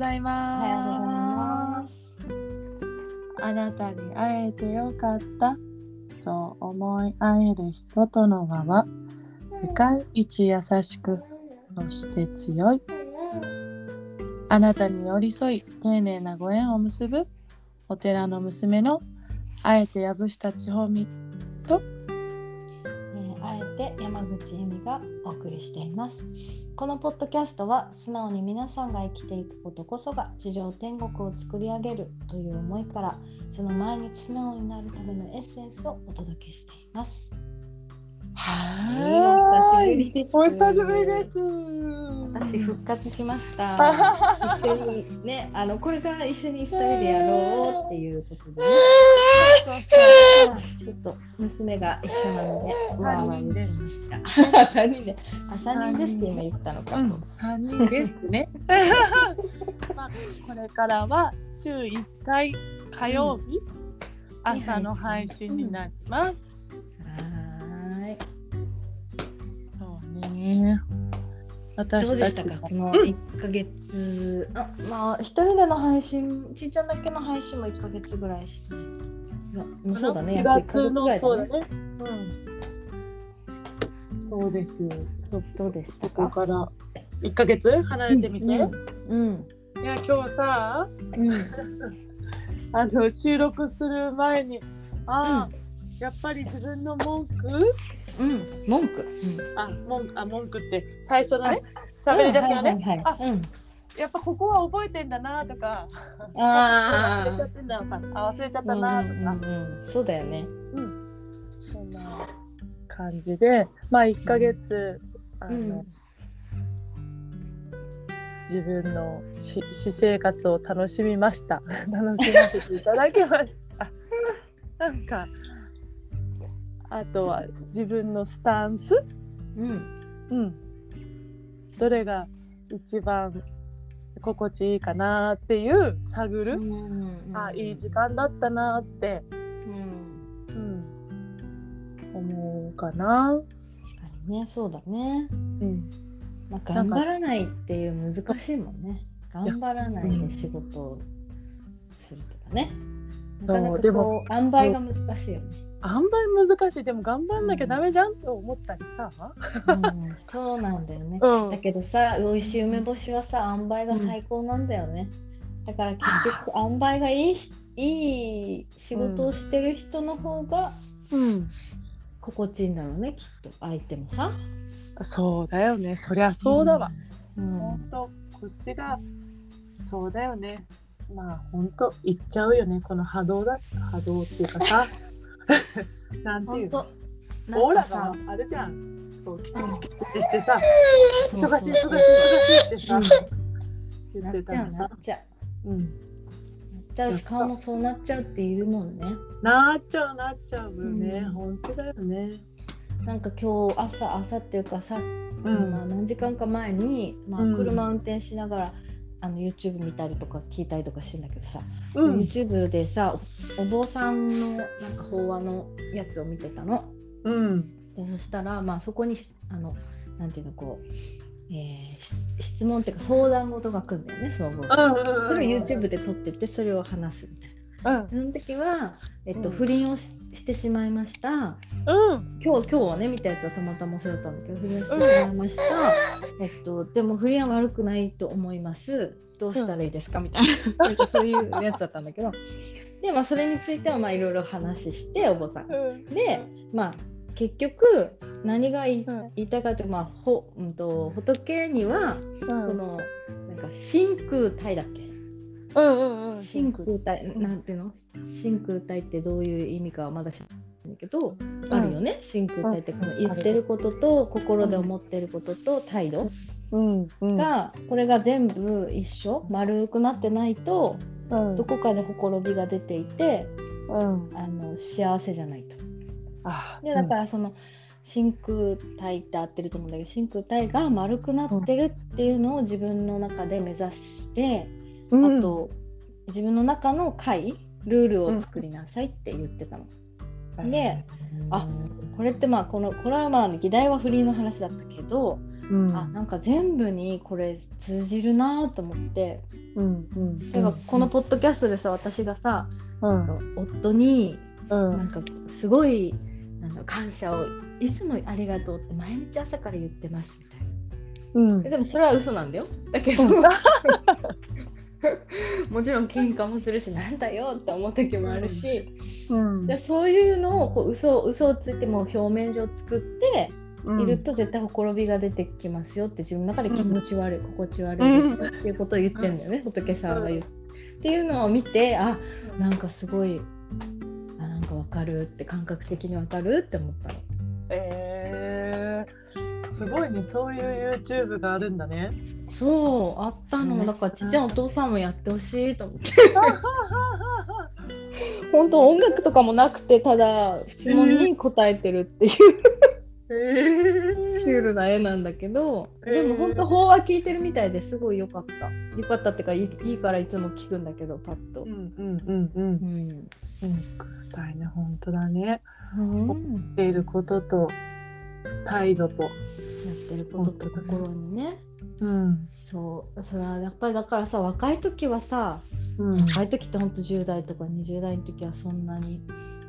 ございま。すあなたに会えてよかった。そう思い合える人との輪は世界一優しく、そして強い。あなたに寄り添い、丁寧なご縁を結ぶお寺の娘のあえて藪下千穂美とえーあえて山口恵美がお送りしていますこのポッドキャストは素直に皆さんが生きていくことこそが地上天国を作り上げるという思いからその毎日素直になるためのエッセンスをお届けしています。はーい。お久しぶりです。私復活しました一緒にねあのこれから一緒に2人でやろうっていうことでねちょっと娘が一緒なので、わーわー言ってました。三人で、あ、三人ですって今言ったのか。うん、三人ですね。まあ、これからは週1回火曜日、朝の配信になります。はね。ど私たちこの一ヶ月。あ、まあ、一人での配信、ちいちゃんだけの配信も一ヶ月ぐらいですね。いやそうだね。4やっぱ月のそうだね。うん。そうです。そどうでしたここか。から1ヶ月？離れてみて。うん。いや今日さうん。あの収録する前にああ、やっぱり自分の文句うん。文句。あ文句あ文句って最初のね喋り出しがね、はいはいはい。うん。やっぱここは覚えてんだなとか。あ忘れちゃってんだかあ忘れちゃったなとか、うんうんうんそうだよね。そんな感じでまあ1ヶ月、あのうん。自分のし私生活を楽しみました。楽しませていただきました。なんかあとは自分のスタンス、うん。うん、どれが一番心地いいかなっていう探る、あいい時間だったなって、うん。うん、思うかな。確かにね、そうだね。うんまあ、頑張らないっていう難しいもんね。頑張らないで仕事をするとかね。なかなかでもこう塩梅が難しいよね。塩梅難しい。でも頑張んなきゃダメじゃんって思ったりさ、うん、そうなんだよね。うん。だけどさ、美味しい梅干しはさ、塩梅が最高なんだよね。だから結局、塩梅がいいいい仕事をしてる人の方がうん、心地いいんだろうね、きっと相手もさ。そうだよね。そりゃそうだわ、うん。ほん。とこっちがそうだよね。まあほんと言っちゃうよね。この波動だ波動っていうかさ なんていうの？オーラがあるじゃん。こうキチキチキチキチしてさ忙しい忙しい忙しいってさ言ってたらさ。なっちゃう。うん。なっちゃうし顔もそうなっちゃうっているもんね。なっちゃうなっちゃうよね、うん。本当だよね。なんか今日朝朝っていうかさ、うん。まあ、何時間か前に、まあうん、車運転しながら、あの YouTube 見たりとか聞いたりとかしてんだけどさ、うん YouTube でさおお坊さんのなんか法話のやつを見てたの。うんでそしたら、まあ、そこにあのなんていうのこう、えーし質問っていうか相談事が来るんだよねそのお坊さん。それを YouTube で撮っててそれを話すみたいな。うんその時は、えっとうん不倫をししてしまいました。うん。今日今日ね見たやつはたまたまそうだったんだけど不倫をしてしまいました、えっとでも不倫は悪くないと思います。どうしたらいいですか？みたいな。なんかそういうやつだったんだけど。でまあそれについてはまあいろいろ話してお坊さん。がうん。でまあ結局何が言い,、たいかというと,、まあほうん、と仏にはうん。そのなんか真空体だっけ？うんうんうん。真空体なんていうの？真空体ってどういう意味かはまだ知らないんだけど、あるよね。真空体ってこの言ってることと心で思ってることと態度うんうん。がこれが全部一緒丸くなってないとうん。どこかでほころびが出ていてうん。あの幸せじゃないと。あでだからその真空体って合ってると思うんだけど真空体が丸くなってるっていうのを自分の中で目指して、うん。あと自分の中の会ルールを作りなさいって言ってたの。であこれってまあこのこれはまあ議題は不倫の話だったけどうん。あなんか全部にこれ通じるなと思って。うんうん例えばこのポッドキャストでさ私がさうん。夫にうん。なんかすごいなんだ感謝をいつもありがとうって毎日朝から言ってますみたいな。うん。でもそれは嘘なんだよ。だけど、うん もちろん喧嘩もするしなんだよって思う時もあるし、うんでそういうのをこう嘘嘘をついても表面上作っていると絶対ほころびが出てきますよって自分の中で気持ち悪い、心地悪いですっていうことを言ってんだよね、仏さんが言う。っていうのを見てあなんかすごいあなんかわかるって感覚的にわかるって思ったの。えー、すごいねそういう YouTube があるんだね。そうあったの。ねだからちっちゃいお父さんもやってほしいと思って。本当音楽とかもなくてただ質問に答えてるっていう。えシュールな絵なんだけど、えー。でも本当法話聞いてるみたいですごい良かった。良かったっていうかいいいいからいつも聞くんだけどパッと。う、んうんうんうん。うん。うんたいね本当だね。うん、っていることと態度と。やってることと心にねうん。そう。それはやっぱりだからさ若い時はさうん。若い時って本当10代とか20代の時はそんなに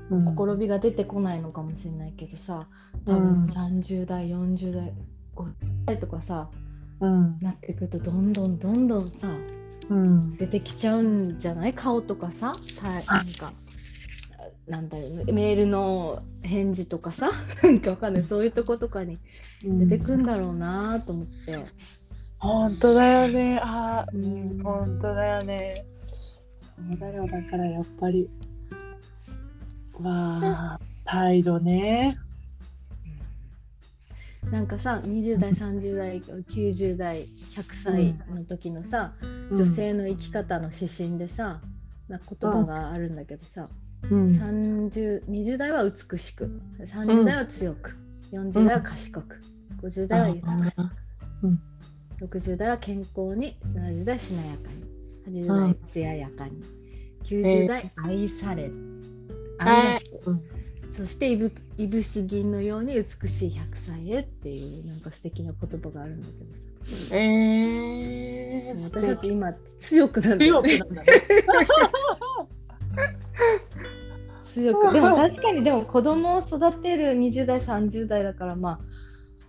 うん。ほころびが出てこないのかもしれないけどさ多うん。分30代40代50代とかさうん。なってくるとどんどんどんどんさうん。出てきちゃうんじゃない？顔とかさたなんかなんだよねメールの返事とかさ なんかわかんない。そういうとことかに出てくんだろうなと思って、本当だよね。あー、ううんん、本当だよね。そうだよ。だからやっぱり。わあ、態度ね。なんかさ20代30代90代100歳の時のさ、女性の生き方の指針でさな言葉があるんだけどさ、うん。30 20代は美しく30代は強く、40代は賢く50代は豊かに、60代は健康に70代はしなやかに。80代艶やかに、90代愛され、愛らしく、うん。そしていぶいぶし銀のように美しい100歳へっていうなんか素敵な言葉があるんだけどさ。えー、素私たち敵今強くなんだよね強くなんだね。強く。でも確かにでも子供を育てる20代30代だからまあ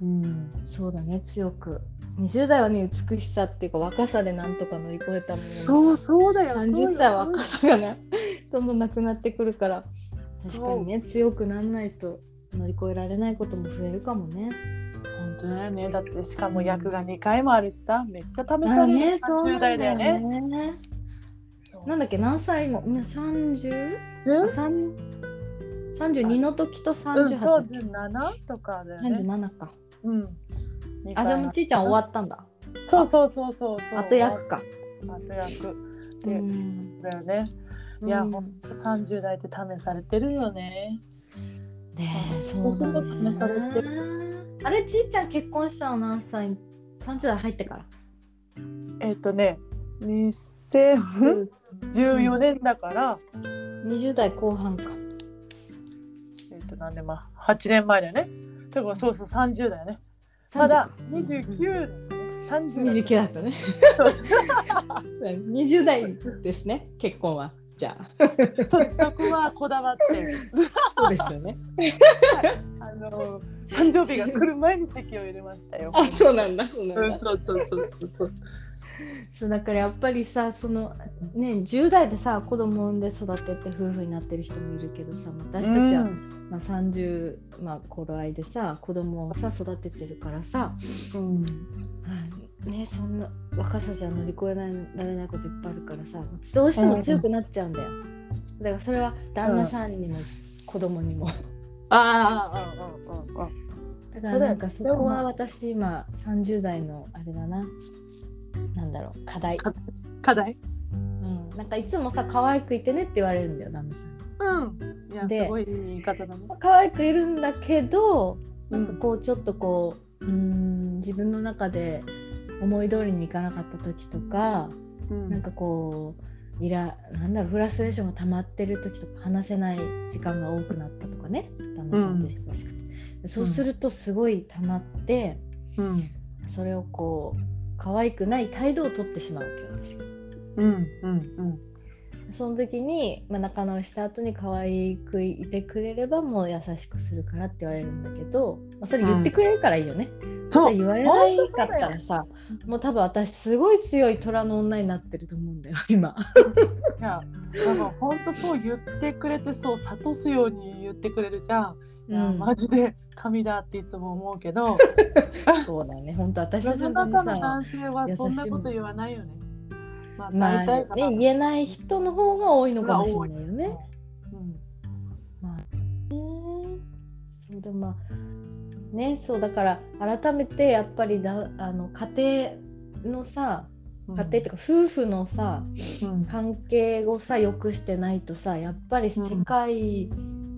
うん。そうだね強く20代はね美しさっていうか若さでなんとか乗り越えたものそう、そうだよ。そう30よ歳は若さがねどんどんなくなってくるから確かにね強くならないと乗り越えられないことも増えるかもね。本当だよね。だってしかも役が2回もあるしさ、めっちゃ試さあれるねそう30なんだよ代だよねね。なんだっけ何歳の？ね 30? うん三32の時とうん、38当の時、時7とかだよね。37か。うん。あじゃあもうちいちゃん終わったんだ。そうそうそうそうそう。後役か。後役うで、んだよね。いや、うんほんと30代って試されてるよね。ねえ私も試されてあれちいちゃん結婚したの何歳 ?30 代入ってから。えっ、とね、2014年だから、20代後半か。えっ、と何年前 ?8 年前だよね。だからそうそう30だよね。まだ29だよね。30 29だったね。そうそう20代ですね、結婚は。じゃあ。そうそこはこだわって、そうですよね。あの誕生日が来る前に席を入れましたよ。あ、そうなんだ、そうなんだうん、。そうそうそうそうそう。そうだからやっぱりさそのね10代でさ子供産んで育てて夫婦になってる人もいるけどさ私たちは、うんまあ、30、まあ、頃合いでさ子供をさ育ててるからさ、うんね、そんな若さじゃ乗り越えられないこといっぱいあるからさどうしても強くなっちゃうんだよ。だからそれは旦那さんにも子供にも。ああ、うんうんうんうん。だからなんかそこは私今30代のあれだななんだろう課題、か課題？うん、なんかいつもさ可愛くいてねって言われるんだよ旦那さん。うん。いや、ですごいいい言い方だね。可愛くいるんだけどなんかこうちょっとこううーん自分の中で思い通りにいかなかった時とか、うん。なんかこうイラなんだろうフラストレーションが溜まってる時とか話せない時間が多くなったとかね。旦那さんと忙しくて、そうするとすごい溜まって、うん。それをこう可愛くない態度をとってしまうわけよ私が。うんうんその時に、まあ、仲直りした後に可愛くいてくれればもう優しくするからって言われるんだけど、まあ、それ言ってくれるからいいよね。そう言われないかったらさもう多分私すごい強い虎の女になってると思うんだよ 今。いやなんか本当そう言ってくれてそう諭すように言ってくれるじゃん。いや、うん。マジで神だっていつも思うけど。そうだよね。本当私たち世の男性はそんなこと言わないよね。まあまあ大体かな。ね言えない人の方が多いのかもしれないよね。うん。そうでもまあねそうだから改めてやっぱりだあの家庭のさうん。家庭っていうか夫婦のさうん。関係をさ良くしてないとさやっぱり世界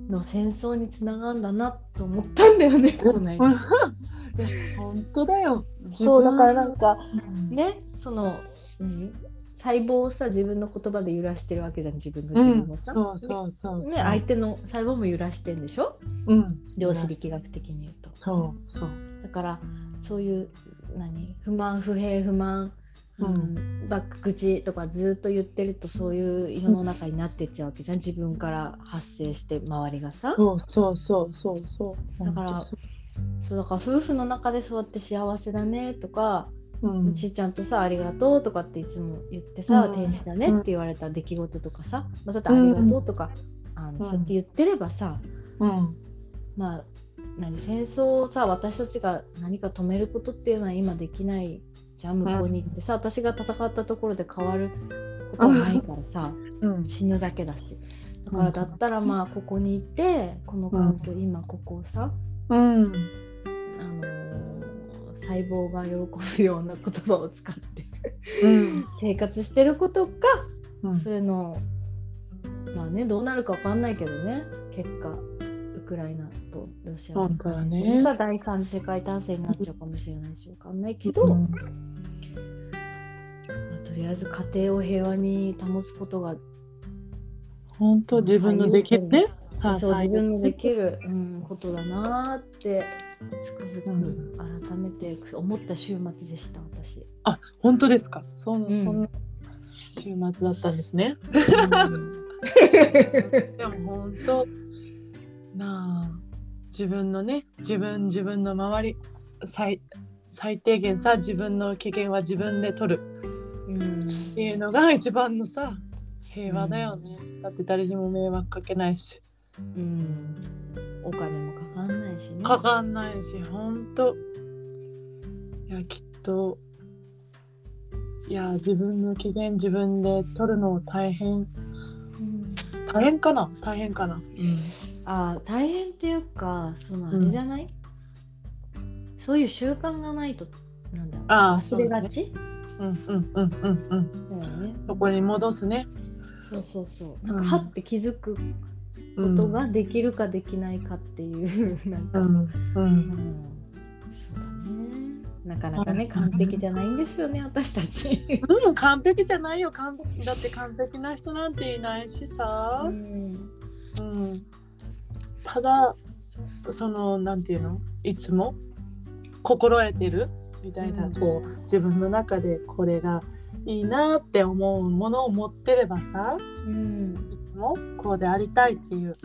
の戦争につながるんだなと思ったんだよね。この間いや本当だよ。そうだからなんかうんねその何？細胞をさ自分の言葉で揺らしてるわけじゃん自分のうん自分もさ。そうそうそうそう。ね、相手の細胞も揺らしてんでしょ？うん量子力学的に言うと。そうそう。だからそういう何？不満不平不満、ううん。ん、バック口とかずっと言ってるとそういう世の中になってっちゃうわけじゃん自分から発生して周りがさ。そうそうそうそうそう。だからそうそうだから夫婦の中でそうやって幸せだねとか、うん。ちーちゃんとさありがとうとかっていつも言ってさ、うん。天使だねって言われた出来事とかさ、まあ、ちょっとありがとうとか、あのうん。そうやって言ってればさ、うん。まあ何戦争をさ私たちが何か止めることっていうのは今できないじゃん向こうに行ってさ、私が戦ったところで変わることはないからさ、うん。死ぬだけだし。だからだったらまあここにいてこの環境、今ここをさ、うん。あのー細胞が喜ぶような言葉を使ってうん。生活してることがうん。それのまあねどうなるかわかんないけどね結果。ウクライナとロシアの本当だね。さ第三次世界大戦になっちゃうかもしれないしわかんないけど、うん。まあとりあえず家庭を平和に保つことが本当自分のできるね。さあそう自分のでるきる、うん、ことだなーってつくづうん。く改めて思った週末でした私。あ本当ですか？そんうん。そんな週末だったんですね。うん。でも本当なあ。自分のね自分自分の周り。最最低限さ自分の機嫌は自分で取る。うん。っていうのが一番のさ平和だよね、だって誰にも迷惑かけないし。うん。お金もかかんないしね。かかんないし本当いやきっと。いや自分の機嫌自分で取るの大変。うん。大変かな？大変かな？あー大変っていうかそのあれじゃない、そういう習慣がないとなんだろう。ああ忘れがち？うんうんうんうんうん。だよね。そこに戻すね。そうそうそう。うん。なんかはって気づくことができるかできないかっていう、なんか、うんううんんそうだね。なかなかね、うん完璧じゃないんですよね、私たち。うん、完璧じゃないよ。完だって完璧な人なんていないしさ。う、ん。うん、ただそのなんていうの？いつも？心得てる？みたいな、うん。こう自分の中でこれがいいなって思うものを持ってればさうん。いつも？こうでありたいっていう。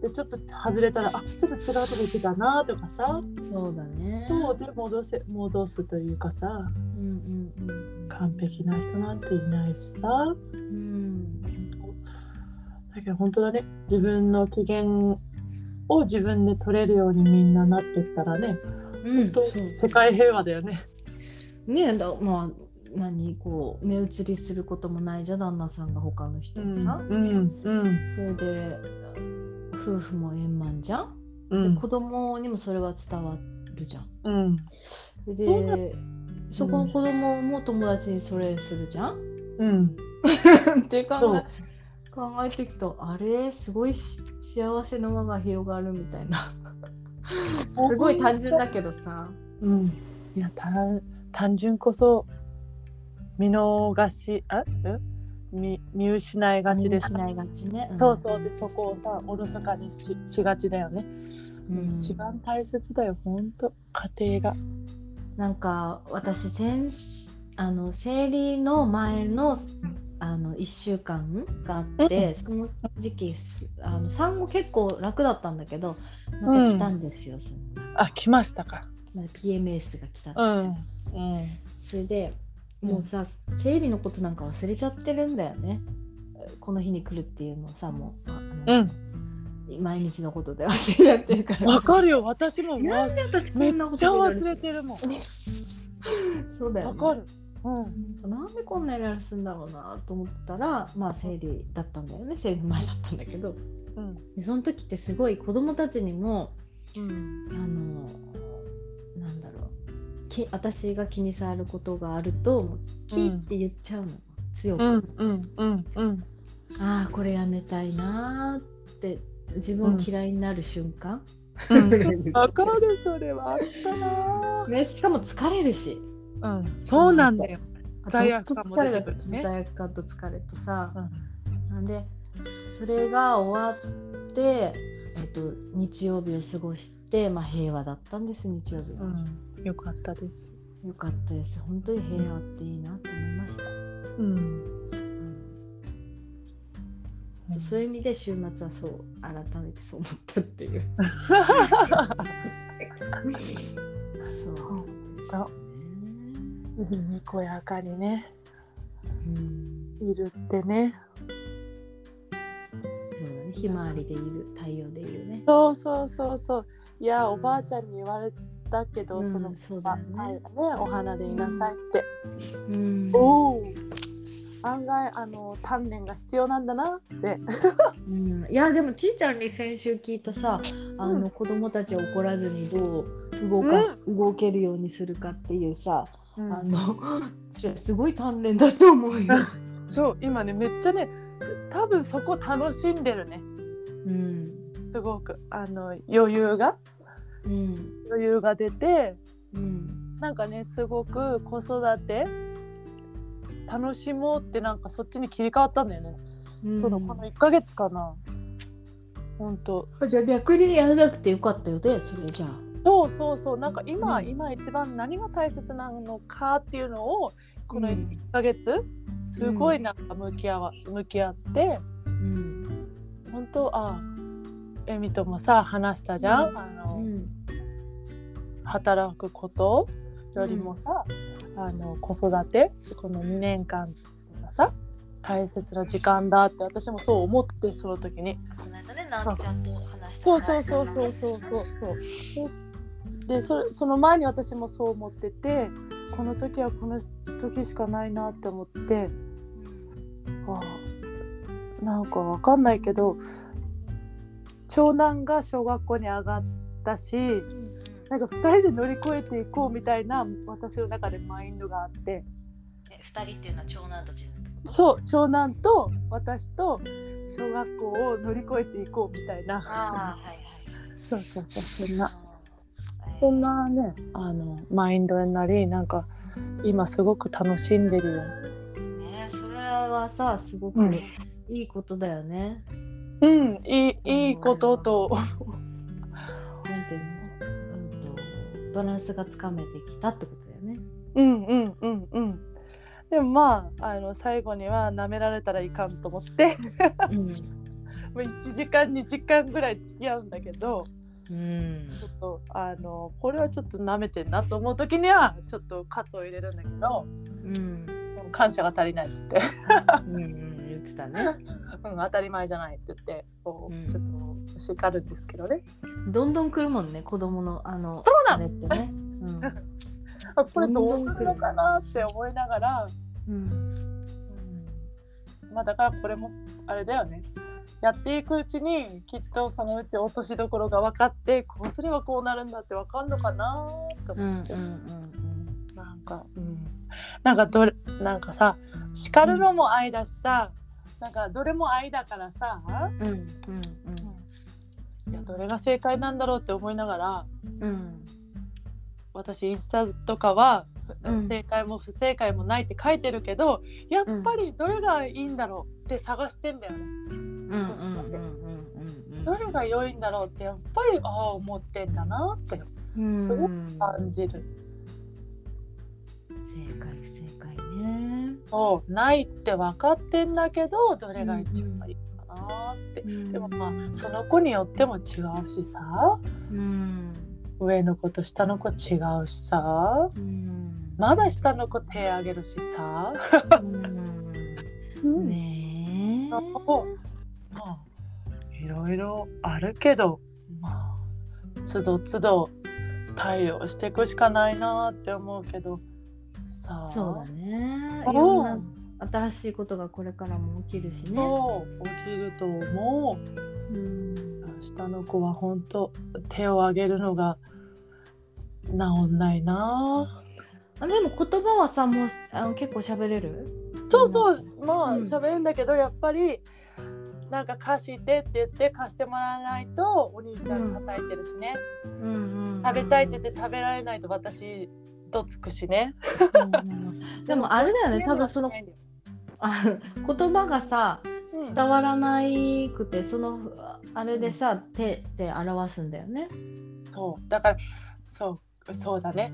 でちょっと外れたらあちょっと違うとこ行ってたなとかさ。そうだね。そうで戻せ戻すというかさ。うんうんうん。完璧な人なんていないしさ。うんだけど本当だね。自分の機嫌を自分で取れるようにみんななってったらねうん本当世界平和だよね。ねえだまあ何こう目移りすることもないじゃん旦那さんが他の人にさ、うんうんそれで夫婦も円満じゃん、うん。で子供にもそれは伝わるじゃん。うん。でそこの子供も友達にそれするじゃん、うん。って考そう。え考えていくとあれ？すごいし幸せの輪が広がるみたいな。すごい単純だけどさ。うん、いや単単純こそ見逃しあ？え？見見失いがちです。見失いがちね、ん。そうそうでそこをさおろそかにししがちだよね、うん。一番大切だよほんと。家庭が。なんか私先あの生理の前のあの1週間があって、その時期あの産後結構楽だったんだけどまた来たんですよ、その。あ来ましたか。まあ PMS が来たんですよ、うんうんそれでもうさ生理のことなんか忘れちゃってるんだよね。この日に来るっていうのをさもうああの毎日のことで忘れちゃってるから。わかるよ。私もなんで私んなことちゃ忘れてるもん。そうだよ、ね、わかるうん。なんでこんなイライラするんだろうなと思ったらまあ生理だったんだよね。生理前だったんだけど。うん。でその時ってすごい子供たちにもうん。あのなんだろう。き私が気に障ることがあるともうキーって言っちゃうの、強く、うんうんうんうん。ああこれやめたいなーって自分を嫌いになる瞬間、わかるそれは。あったなね、しかも疲れるしうん。そうなんだよ。罪悪感も出てるくるしね罪悪感と疲れとさ、うん。なんでそれが終わって、えっと、日曜日を過ごして、まあ、平和だったんです日曜日は、うん。よかったです。よかったです。本当に平和っていいなと思いました、うん。うん。そういう意味で週末はそう改めてそう思ったっていう。そう。とにこやかにね。うん。いるってねそうだね。ひまわりでいる太陽でいるね。そうそうそうそう。いやおばあちゃんに言われたけど、うんそのそうだよねあねお花でいなさいって、うん。おお案外あの鍛錬が必要なんだなって。うん、いやでもちーちゃんに先週聞いたさあの、う子供たちを怒らずにどう動か、動けるようにするかっていうさ、あの それすごい鍛錬だと思うよ。そう今ねめっちゃね多分そこ楽しんでるね。うん。すごく。あの余裕が。うん。余裕が出て。うん。なんかねすごく子育て。楽しもうってなんかそっちに切り替わったんだよね、うん、そのこの1ヶ月かな。ほんと。じゃあ逆にやらなくてよかったよねそれじゃあ。そうそうそう。なんか今、うん。今一番何が大切なのかっていうのをこのうん。1ヶ月すごいなんか向き合わ向き合ってうん。本当あエミともさ話したじゃん、うん。あのうん。働くことよりもさ、あの子育てこの2年間がさ大切な時間だって私もそう思ってその時に。この間ね直美ちゃんと話したそうそうそうそうそうそうでそれその前に私もそう思っててこの時はこの時しかないなって思ってああなんかわかんないけど長男が小学校に上がったしうんなんか2人で乗り越えていこうみたいな私の中でマインドがあって。え二人っていうのは長男とそう長男と私と小学校を乗り越えていこうみたいな。ああはいはい。そうそうそうそんな。えーそんなねあのマインドになりなんか今すごく楽しんでるよ。ねそれはさすごくうんいいことだよね。うんいいいいこととなんていうの、うん、とバランスがつかめてきたってことだよね。うんうんうんうんでもまああの最後には舐められたらいかんと思ってうん。もう1時間2時間ぐらい付き合うんだけどうんちょっとあのこれはちょっと舐めてんなと思う時にはちょっとカツを入れるんだけどうん。感謝が足りないっつって、うんうん言ってたね。うん、当たり前じゃないって言ってこうんうちょっと叱るんですけどね、どんどん来るもんね子供のあのそうなのってね。うん。あこれどうするのかなって思いながら、うん。うん、まあだからこれもあれだよねやっていくうちにきっとそのうち落としどころが分かってこうすればこうなるんだって分かんのかなとうんうん思って、うん。なんか、うん、なんかどれなんかさ叱るのも愛だしさ、なんかどれも愛だからさ、うんうんうん。いやどれが正解なんだろうって思いながらうんうん。私インスタとかは、うん。正解も不正解もないって書いてるけどやっぱりどれがいいんだろうって探してんだよね。うんうんうんうんどれが良いんだろうってやっぱりああ思ってんだなってうんすご感じる。解不正解ね。そうないって分かってんだけどどれが一番いいかなって、でもまあその子によっても違うしさ。うん。上の子と下の子違うしさ。うん。まだ下の子手あげるしさ、うん。ねえまあいろいろあるけどまあつどつど対応していくしかないなって思うけどさあ。そうだね。う。んいろんな新しいことがこれからも起きるしね。起きると思う。うん。下の子は本当手を挙げるのが治んないな。あでも言葉はさもうあの結構喋れる？そうそう。まあうん。喋るんだけどやっぱりなんか貸してって言って貸してもらわないとお兄ちゃん叩いてるしね、うんうん。食べたいって言って食べられないと私どつくしね。でもあれだよね多分そのあ言葉がさうん。伝わらないくてそのあれでさ手で表すんだよね。そう。だからそうそうだね。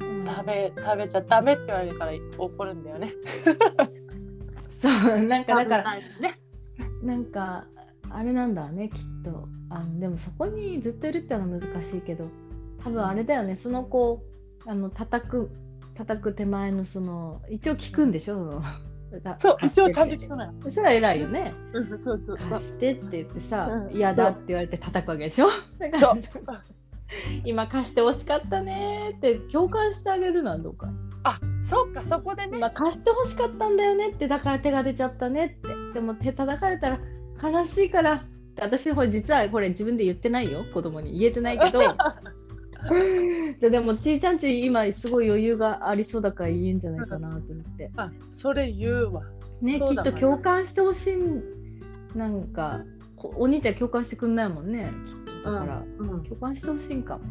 うん。食べ食べちゃダメって言われるから怒るんだよね。そうなんかだからねなんかあれなんだねきっと。あのでもそこにずっといるってのは難しいけど多分あれだよねその子あの叩く叩く手前のその一応聞くんでしょそのそう一応ちゃんと聞くのよ。そしたら偉いよね。うんそうそうそう。貸してって言ってさうん嫌だって言われて叩くわけでしょ？だ今貸してほしかったねって共感してあげるのはどうか。あそっかそこでね。今貸してほしかったんだよねってだから手が出ちゃったねって。でも手叩かれたら悲しいから。って私実はこれ自分で言ってないよ。子供に言えてないけど。ででもちいちゃんち今すごい余裕がありそうだから言えんじゃないかなと思って。あそれ言うわ。ねそうだわきっと共感してほしいなんかこお兄ちゃん共感してくんないもんね。きっと。だから、うん、共感してほしいんかも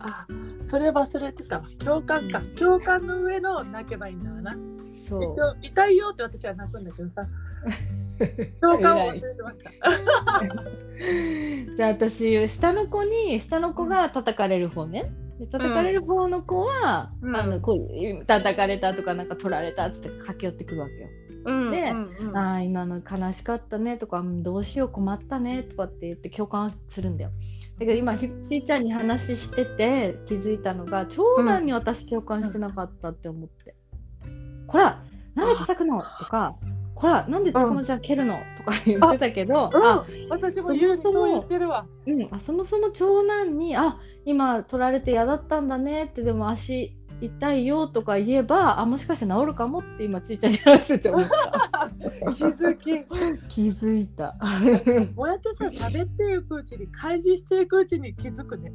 あそれ忘れてたわ。共感か。共感の上の泣けばいいんだわな。そう。一応痛いよって私は泣くんだけどさ。共感を忘れてました。じゃあ私下の子に下の子が叩かれる方ね。で叩かれる方の子は、うん。あのこう叩かれたとかなんか取られたっつって駆け寄ってくるわけよ。うんでうんうん。ああ今の悲しかったねとかうんどうしよう困ったねとかって言って共感するんだよ。だけど今ひちーちゃんに話してて気づいたのが長男に私共感してなかったって思って。こらなんで叩くの？とかこらなんでつくもちゃん蹴るの？とか言ってたけど、あうん、私も言うにそも言ってるわ。うん、あそもそも長男に「あ今取られて嫌だったんだね」ってでも足痛いよとか言えばあもしかして治るかもって今ちいちゃんに話してて思った気づき。気づいたこうやってさ喋っていくうちに開示していくうちに気づくね。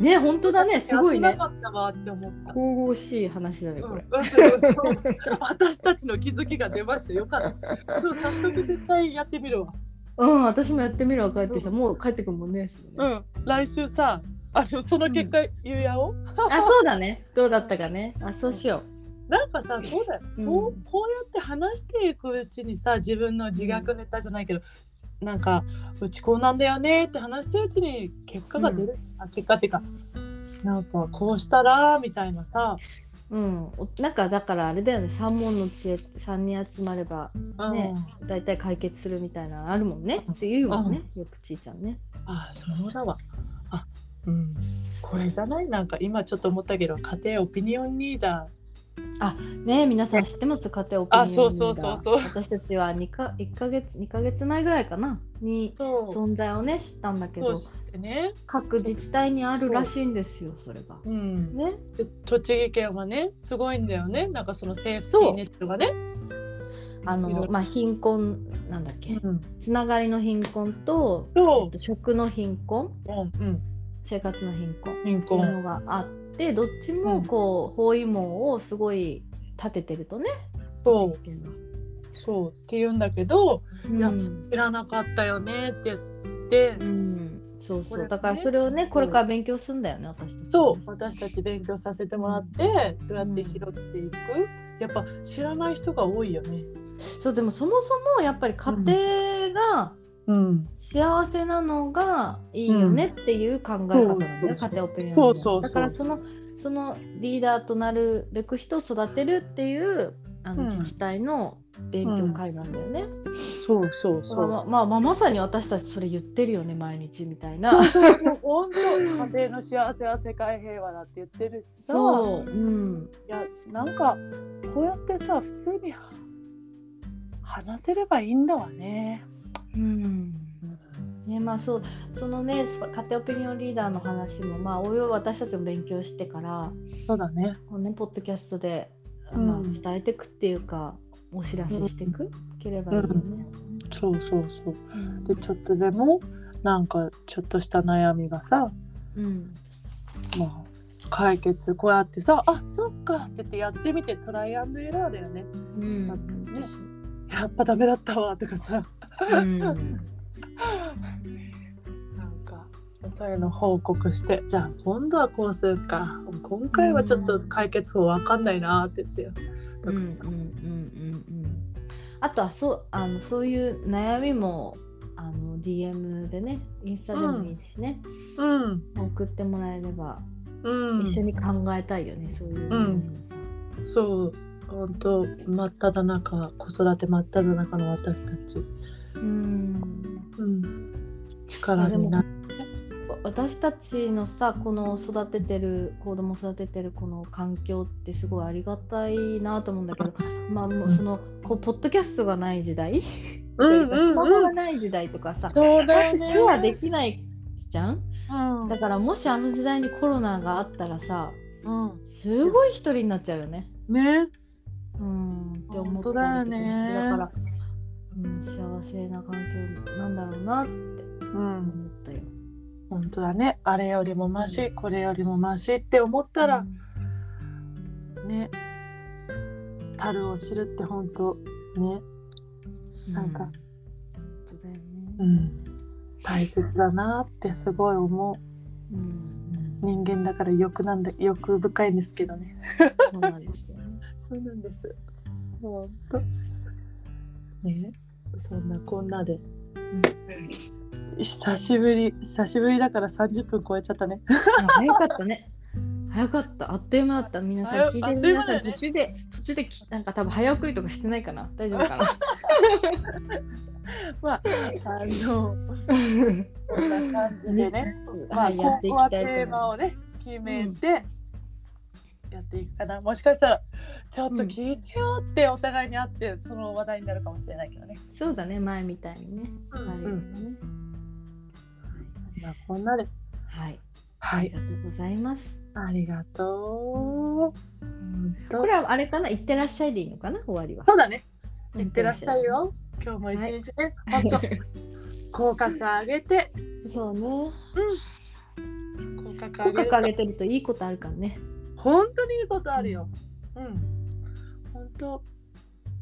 ね本当だねすごいねやってなかったわって思った。神々しい話だねこれ、うん私たちの気づきが出ましたよかった。そう早速絶対やってみるわ。うん、私もやってみるわ帰ってきたもう帰ってくるもんねうん、来週さ、あのその結果言うやお？う。あそうだね。どうだったかね。あそうしよなんかさ、そうだよ。うん。こうこうやって話していくうちにさ、自分の自虐ネタじゃないけど、なんかうちこうなんだよねって話してるうちに結果が出る。あ結果っていうか、なんかこうしたらみたいなさ、ううん。おなんかだからあれだよね。三問の知恵3人集まればうん、ね、大体解決するみたいなのあるもんね。って言うもんね、よくちいちゃんね。あそうだわ。あうん。これじゃない？なんか今ちょっと思ったけど家庭オピニオンリーダね皆さん知ってます？家庭オピニオンあそうそうそうそう。私たちは2か1ヶ月2ヶ月前ぐらいかな？に存在をね知ったんだけどね、各自治体にあるらしいんですよそれが。うん、ね、で栃木県はねすごいんだよね。なんかそのセーフティーネットがね。あのまあ貧困なんだっけ、うん。つながりの貧困と、えそっと、食の貧困？う、うんうん、生活の貧困貧っていう困のがあってどっちもこう、包囲網をすごい立ててるとねそう。そうって言うんだけどいやうん知らなかったよねって言って、うん、そうそう、ねだからそれをねこれから勉強するんだよね私たち。そう。私たち勉強させてもらってどうやって拾っていく、やっぱ知らない人が多いよね。そうでもそもそもやっぱり家庭がうん、幸せなのがいいよねっていう考え方なんだよ、うん。家庭オピニオンそうそうそう。だからそのそのリーダーとなるべく人を育てるっていうあのうん。自治体の勉強会なんだよね。そうそうだからそう。まあまあまさに私たちそれ言ってるよね毎日みたいな。そうそうそう。本当家庭の幸せは世界平和だって言ってるしさ。そう、うん、いやなんかこうやってさ普通に話せればいいんだわね。うんねまあそうそのね家庭オピニオンリーダーの話もまあおいおい私たちも勉強してからそうだね。こうねポッドキャストで、うんまあ、伝えていくっていうかお知らせしていく、ければいいよね。そうそうそう。うんでちょっとでもなんかちょっとした悩みがさうんまあ解決こうやってさあそっかって言ってやってみてトライアンドエラーだよね。うんねやっぱダメだったわとかさうん なんかそういうの報告してじゃあ今度はこうするか。今回はちょっと解決法わかんないなって言ってとうん。うんうんかさうんうん。あとはそうあのそういう悩みもあの DM でねインスタでもいいしね、うん。送ってもらえればうん。一緒に考えたいよね、そういう悩みもさそう本当真っ只中子育て真っ只中の私たち、うん。うん、力になる。私たちのさこの育ててる子供育ててるこの環境ってすごいありがたいなと思うんだけどまあもうそのこうポッドキャストがない時代。うんうんスマホうんがない時代とかさ、そうだよね。ェアできないじゃん？うん。だからもしあの時代にコロナがあったらさうん。すごい一人になっちゃうよね。ねうんって思本当っただよね。だから、うん、幸せな環境なんだろうなってうん思ったよ。本当だね。あれよりもマシこれよりもマシって思ったらね樽を知るって本当ねうん、なん。かそうだよね。うん。大切だなってすごい思う。うん、人間だから欲なんだ欲深いんですけどね。そうなんです。そうなんです本当ねそんなこんなで久しぶり久しぶりだから30分超えちゃったねあ早かったね。早かった。あっという間だった。皆さん早聞いて皆さん途中で途中できなんか多分早送りとかしてないかな。大丈夫か？な。まああの こんな感じでねまあ、はい、やっていここはきたいテーと思いマをね決めてやっていくかな、もしかしたらちょっと聞いてよってお互いに会ってその話題になるかもしれないけどね。そうだね、前みたいにね。うん。あるよね。そんなこんなで。はい、はい。ありがとうございます。ありがとう。これはあれかな、いってらっしゃいでいいのかな、終わりは。そうだね。いってらっしゃい。よ。今日も一日ね、ほんと口角上げて。そうね。口角口角上げてるといいことあるからね。本当にいいことあるよ。うん。本当。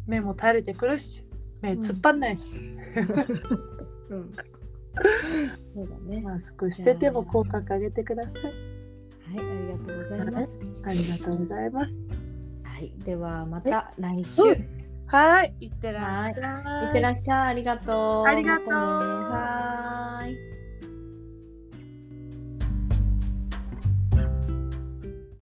目も垂れてくるし目突っ張んないし、うん。そうだね。マスクしてても口角上げてください。はい、ありがとうございます。ありがとうございます。はい、ではまた来週。うん。はい。いってらっしゃい。い。ってらっしゃい、ありがとう。ありがとう。はーい。